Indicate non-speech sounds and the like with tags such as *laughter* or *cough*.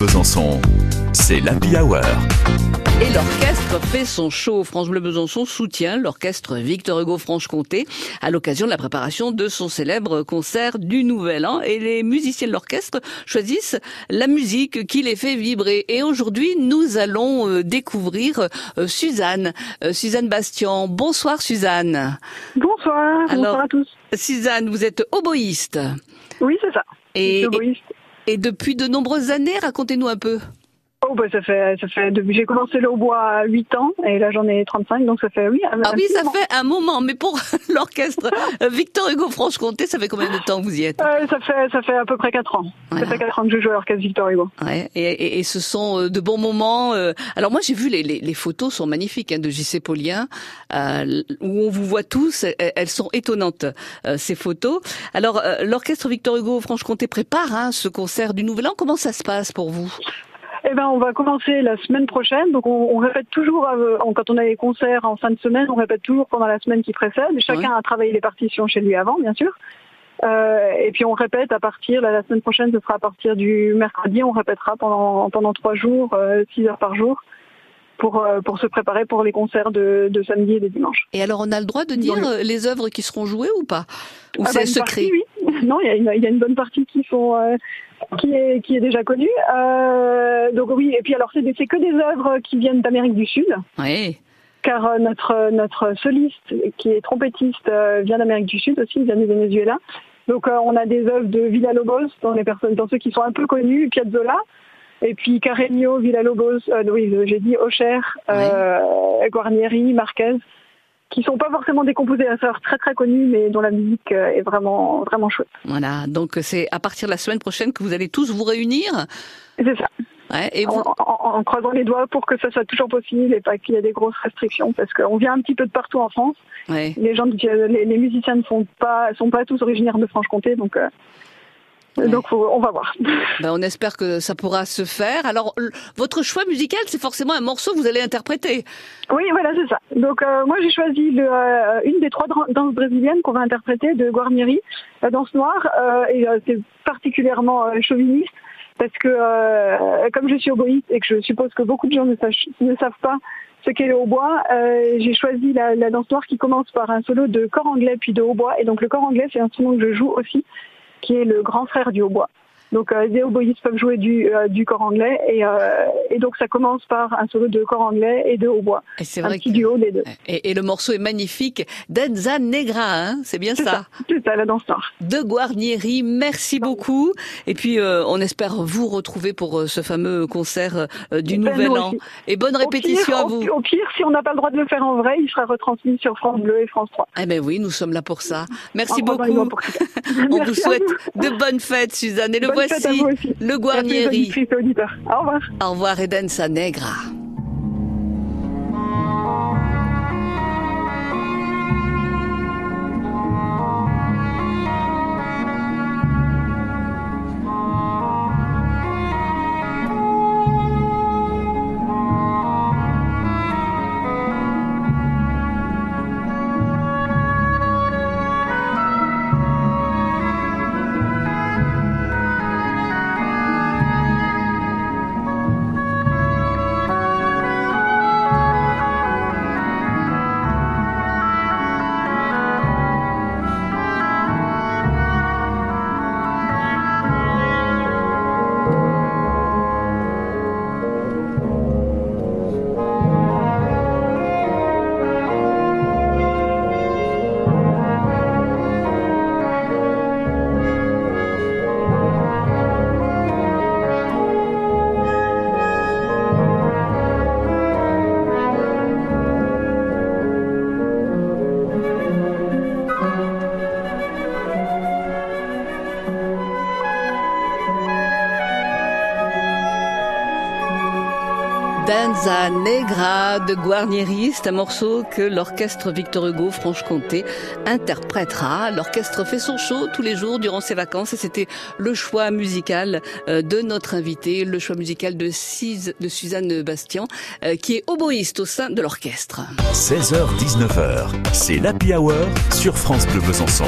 Besançon, c'est l'Happy Hour. Et l'orchestre fait son show. France Bleu Besançon soutient l'orchestre Victor Hugo Franche-Comté à l'occasion de la préparation de son célèbre concert du Nouvel An. Et les musiciens de l'orchestre choisissent la musique qui les fait vibrer. Et aujourd'hui, nous allons euh, découvrir euh, Suzanne, euh, Suzanne Bastian. Bonsoir Suzanne. Bonsoir, Alors- bonsoir à tous. Suzanne, vous êtes oboïste. Oui, c'est ça. Et. Et depuis de nombreuses années, racontez-nous un peu. Oh, bah, ça fait, ça fait, j'ai commencé le hautbois à 8 ans, et là, j'en ai 35, donc ça fait, oui. un- Ah oui, ça moment. fait un moment, mais pour *laughs* l'orchestre euh, Victor Hugo Franche-Comté, ça fait combien de temps que vous y êtes? Euh, ça fait, ça fait à peu près 4 ans. Voilà. Ça fait 4 ans que je joue à l'orchestre Victor Hugo. Ouais, et, et- et ce sont euh, de bons moments. euh. Alors moi j'ai vu les, les, les photos sont magnifiques hein, de JC Paulien euh, où on vous voit tous. Elles, sont étonnantes euh, ces photos. Alors l'orchestre Victor Hugo Franche-Comté prépare hein, ce concert du Nouvel An. Comment ça se passe pour vous? Eh ben, on va commencer la semaine prochaine, donc on, on répète toujours, euh, quand on a les concerts en fin de semaine, on répète toujours pendant la semaine qui précède. Chacun a travaillé les partitions chez lui avant, bien sûr. Euh, et puis on répète à partir, là, la semaine prochaine, ce sera à partir du mercredi, on répétera pendant pendant trois jours, euh, six heures par jour, pour euh, pour se préparer pour les concerts de, de samedi et de dimanche. Et alors on a le droit de dire les œuvres qui seront jouées ou pas? Ou Ah c'est bah, secret? partie, oui. Non, il y, a une- il y a une bonne partie qui sont euh, qui est qui est déjà connue. Euh, donc oui, et puis alors c'est que des œuvres qui viennent d'Amérique du Sud, Oui. car euh, notre notre soliste qui est trompettiste vient d'Amérique du Sud aussi, il vient du Venezuela. Donc on a des œuvres de Villa-Lobos dans les personnes dans ceux qui sont un peu connus, Piazzolla. Et puis Carreño, Villa-Lobos, oui, j'ai dit Aucher, euh, Guarnieri, Marquez, qui sont pas forcément des compositeurs très très connus, mais dont la musique euh, est vraiment vraiment chouette. Voilà. Donc c'est à partir de la semaine prochaine que vous allez tous vous réunir. C'est ça. Ouais, et En, vous, en- en croisant les doigts pour que ça soit toujours possible et pas qu'il y ait des grosses restrictions, parce qu'on vient un petit peu de partout en France. ouais. Les gens, les, les musiciens ne sont pas sont pas tous originaires de Franche-Comté, donc euh, Ouais. donc on va voir. *laughs* Ben, on espère que ça pourra se faire. Alors, votre choix musical, c'est forcément un morceau que vous allez interpréter. Oui, voilà, c'est ça. Donc euh, moi j'ai choisi le, euh, une des trois danses brésiliennes qu'on va interpréter de Guarnieri, la danse noire, euh, et c'est particulièrement chauviniste parce que euh, comme je suis oboïste et que je suppose que beaucoup de gens ne, sachent- ne savent pas ce qu'est le hautbois, euh, j'ai choisi la, la danse noire qui commence par un solo de corps anglais puis de hautbois, et donc le corps anglais c'est un instrument que je joue aussi, qui est le grand frère du hautbois. Donc euh, les oboïstes peuvent jouer du, euh, du corps anglais et, euh, et donc ça commence par un solo de corps anglais et de hautbois Et c'est un vrai petit que... duo des deux. Et, et le morceau est magnifique. Danza Negra, hein, c'est bien C'est ça. c'est ça, la danse noire. De Guarnieri, merci beaucoup. Et puis, euh, on espère vous retrouver pour ce fameux concert du Ben, Nouvel An. aussi. Et bonne répétition à vous. Au, pire, si on n'a pas le droit de le faire en vrai, il sera retransmis sur France Bleu et France 3. Eh ben oui, nous sommes là pour ça. Merci En beaucoup. *laughs* On Merci vous souhaite vous. de bonnes fêtes, Suzanne. Et le Bonne voici, aussi. le Guarnieri. Au revoir. Au revoir, et Danza Danza Negra de Guarnieri, c'est un morceau que l'orchestre Victor Hugo Franche-Comté interprétera. L'orchestre fait son show tous les jours durant ses vacances et c'était le choix musical euh, de notre invité, le choix musical de, Suzanne Bastian, euh, qui est oboïste au sein de l'orchestre. 16h-19h, c'est l'Happy Hour sur France Bleu Besançon.